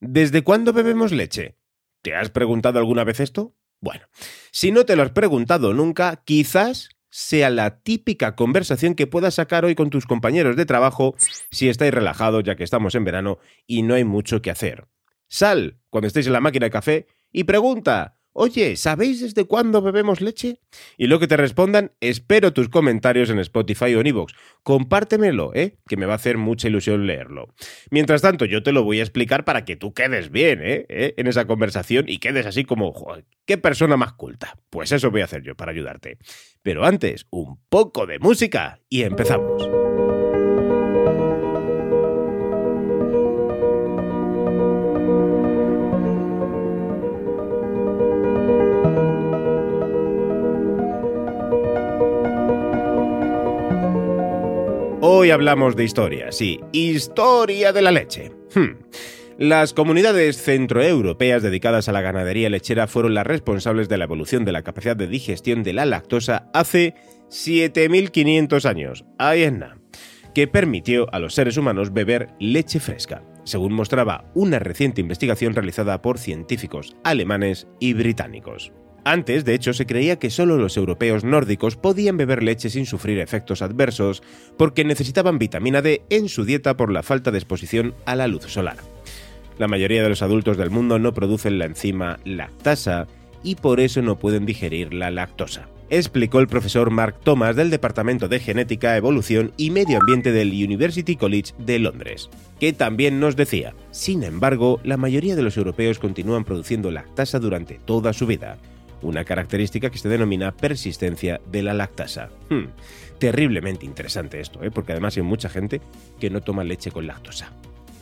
¿Desde cuándo bebemos leche? ¿Te has preguntado alguna vez esto? Bueno, si no te lo has preguntado nunca, quizás sea la típica conversación que puedas sacar hoy con tus compañeros de trabajo si estáis relajados ya que estamos en verano y no hay mucho que hacer. Sal cuando estéis en la máquina de café y pregunta, Oye, ¿sabéis desde cuándo bebemos leche? Y lo que te respondan, espero tus comentarios en Spotify o en iVoox. Compártemelo, ¿eh? Que me va a hacer mucha ilusión leerlo. Mientras tanto, yo te lo voy a explicar para que tú quedes bien, ¿eh? ¿Eh? En esa conversación y quedes así como, qué persona más culta. Pues eso voy a hacer yo para ayudarte. Pero antes, un poco de música y empezamos. Hoy hablamos de historia, sí, historia de la leche. Hmm. Las comunidades centroeuropeas dedicadas a la ganadería lechera fueron las responsables de la evolución de la capacidad de digestión de la lactosa hace 7500 años, que permitió a los seres humanos beber leche fresca, según mostraba una reciente investigación realizada por científicos alemanes y británicos. Antes, de hecho, se creía que solo los europeos nórdicos podían beber leche sin sufrir efectos adversos porque necesitaban vitamina D en su dieta por la falta de exposición a la luz solar. La mayoría de los adultos del mundo no producen la enzima lactasa y por eso no pueden digerir la lactosa, explicó el profesor Mark Thomas del Departamento de Genética, Evolución y Medio Ambiente del University College de Londres, que también nos decía, sin embargo, la mayoría de los europeos continúan produciendo lactasa durante toda su vida, una característica que se denomina persistencia de la lactasa. Hmm, terriblemente interesante esto, ¿eh? porque además hay mucha gente que no toma leche con lactosa.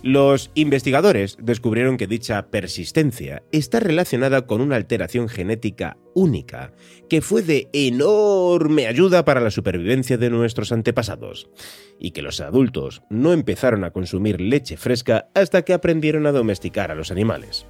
Los investigadores descubrieron que dicha persistencia está relacionada con una alteración genética única, que fue de enorme ayuda para la supervivencia de nuestros antepasados, y que los adultos no empezaron a consumir leche fresca hasta que aprendieron a domesticar a los animales.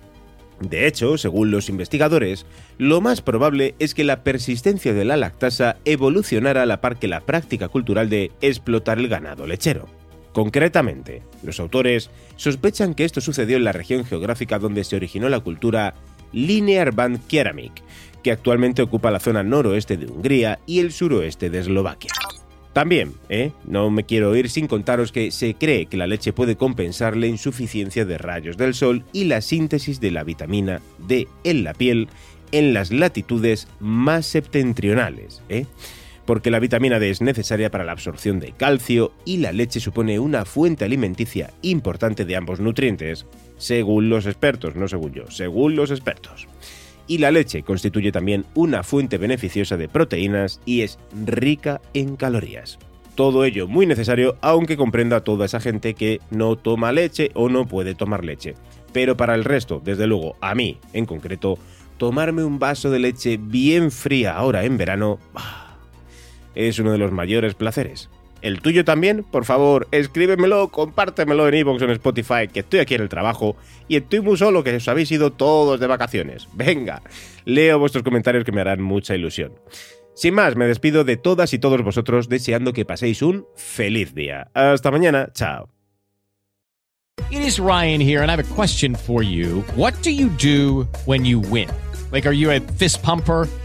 De hecho, según los investigadores, lo más probable es que la persistencia de la lactasa evolucionara a la par que la práctica cultural de explotar el ganado lechero. Concretamente, los autores sospechan que esto sucedió en la región geográfica donde se originó la cultura Linear Band Keramik, que actualmente ocupa la zona noroeste de Hungría y el suroeste de Eslovaquia. También, ¿eh? no me quiero ir sin contaros que se cree que la leche puede compensar la insuficiencia de rayos del sol y la síntesis de la vitamina D en la piel en las latitudes más septentrionales, ¿eh? porque la vitamina D es necesaria para la absorción de calcio y la leche supone una fuente alimenticia importante de ambos nutrientes, según los expertos, no según yo, según los expertos y la leche constituye también una fuente beneficiosa de proteínas y es rica en calorías. Todo ello muy necesario aunque comprenda a toda esa gente que no toma leche o no puede tomar leche. Pero para el resto, desde luego, a mí en concreto, tomarme un vaso de leche bien fría ahora en verano es uno de los mayores placeres. ¿El tuyo también? Por favor, escríbemelo, compártemelo en iVoox o en Spotify, que estoy aquí en el trabajo y estoy muy solo, que os habéis ido todos de vacaciones. Venga, leo vuestros comentarios que me harán mucha ilusión. Sin más, me despido de todas y todos vosotros deseando que paséis un feliz día. Hasta mañana, chao. It is Ryan here and I have a question for you. What do you do when you win? Like, are you a fist pumper?